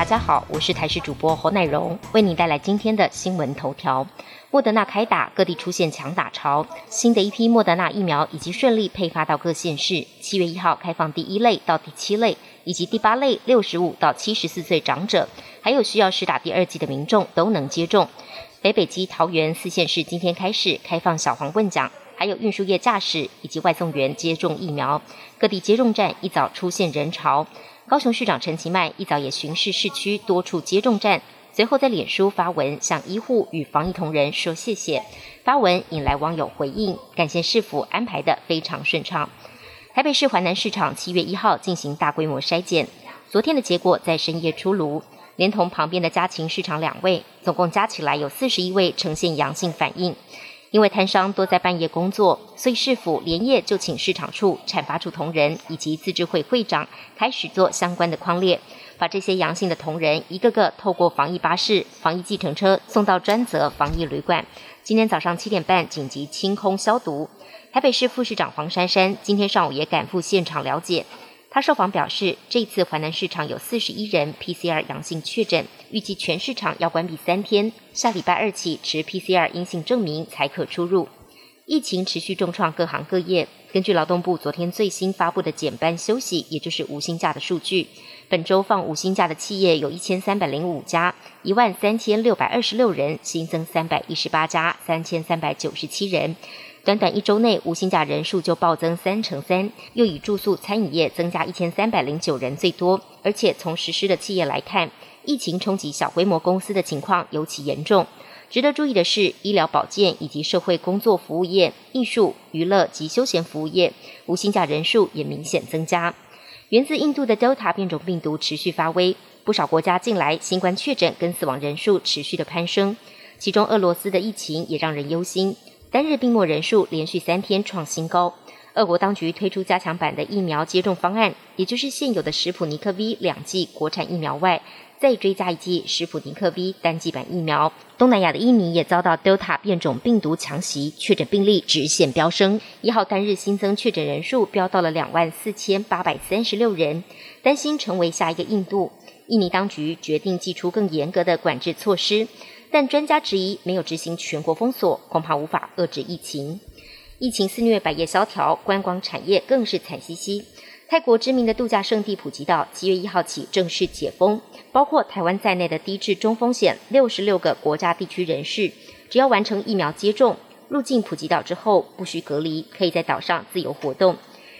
大家好，我是台视主播侯乃荣，为您带来今天的新闻头条。莫德纳开打，各地出现强打潮，新的一批莫德纳疫苗已经顺利配发到各县市。七月一号开放第一类到第七类，以及第八类六十五到七十四岁长者，还有需要施打第二剂的民众都能接种。北北基桃园四县市今天开始开放小黄棍奖，还有运输业驾驶以及外送员接种疫苗。各地接种站一早出现人潮。高雄市长陈其迈一早也巡视市区多处接种站，随后在脸书发文向医护与防疫同仁说谢谢。发文引来网友回应，感谢市府安排的非常顺畅。台北市环南市场七月一号进行大规模筛检，昨天的结果在深夜出炉，连同旁边的家禽市场两位，总共加起来有四十一位呈现阳性反应。因为摊商多在半夜工作，所以市府连夜就请市场处、产发处同仁以及自治会会长开始做相关的框列，把这些阳性的同仁一个个透过防疫巴士、防疫计程车送到专责防疫旅馆。今天早上七点半紧急清空消毒。台北市副市长黄珊珊今天上午也赶赴现场了解。他受访表示，这次华南市场有四十一人 PCR 阳性确诊，预计全市场要关闭三天，下礼拜二起持 PCR 阴性证明才可出入。疫情持续重创各行各业，根据劳动部昨天最新发布的减班休息，也就是无薪假的数据，本周放无薪假的企业有一千三百零五家，一万三千六百二十六人，新增三百一十八家，三千三百九十七人。短短一周内，无薪假人数就暴增三成三，又以住宿餐饮业增加一千三百零九人最多。而且从实施的企业来看，疫情冲击小规模公司的情况尤其严重。值得注意的是，医疗保健以及社会工作服务业、艺术娱乐及休闲服务业无薪假人数也明显增加。源自印度的 Delta 变种病毒持续发威，不少国家近来新冠确诊跟死亡人数持续的攀升，其中俄罗斯的疫情也让人忧心。单日病末人数连续三天创新高。俄国当局推出加强版的疫苗接种方案，也就是现有的史普尼克 V 两剂国产疫苗外，再追加一剂史普尼克 V 单剂版疫苗。东南亚的印尼也遭到 Delta 变种病毒强袭，确诊病例直线飙升。一号单日新增确诊人数飙到了两万四千八百三十六人，担心成为下一个印度。印尼当局决定祭出更严格的管制措施。但专家质疑，没有执行全国封锁，恐怕无法遏制疫情。疫情肆虐，百业萧条，观光产业更是惨兮兮。泰国知名的度假胜地普吉岛，七月一号起正式解封，包括台湾在内的低至中风险六十六个国家地区人士，只要完成疫苗接种，入境普吉岛之后不需隔离，可以在岛上自由活动。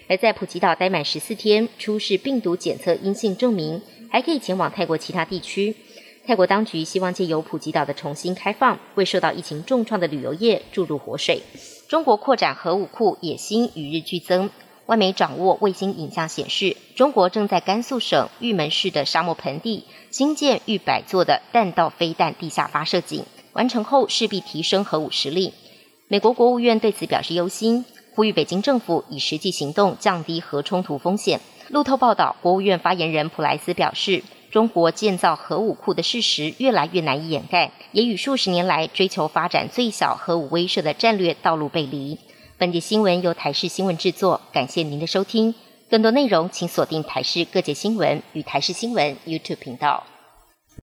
而在普吉岛待满十四天，出示病毒检测阴性证明，还可以前往泰国其他地区。泰国当局希望借由普吉岛的重新开放，为受到疫情重创的旅游业注入活水。中国扩展核武库野心与日俱增。外媒掌握卫星影像显示，中国正在甘肃省玉门市的沙漠盆地新建逾百座的弹道飞弹地下发射井，完成后势必提升核武实力。美国国务院对此表示忧心，呼吁北京政府以实际行动降低核冲突风险。路透报道，国务院发言人普莱斯表示。中国建造核武库的事实越来越难以掩盖，也与数十年来追求发展最小核武威慑的战略道路背离。本节新闻由台视新闻制作，感谢您的收听。更多内容请锁定台视各界新闻与台视新闻 YouTube 频道。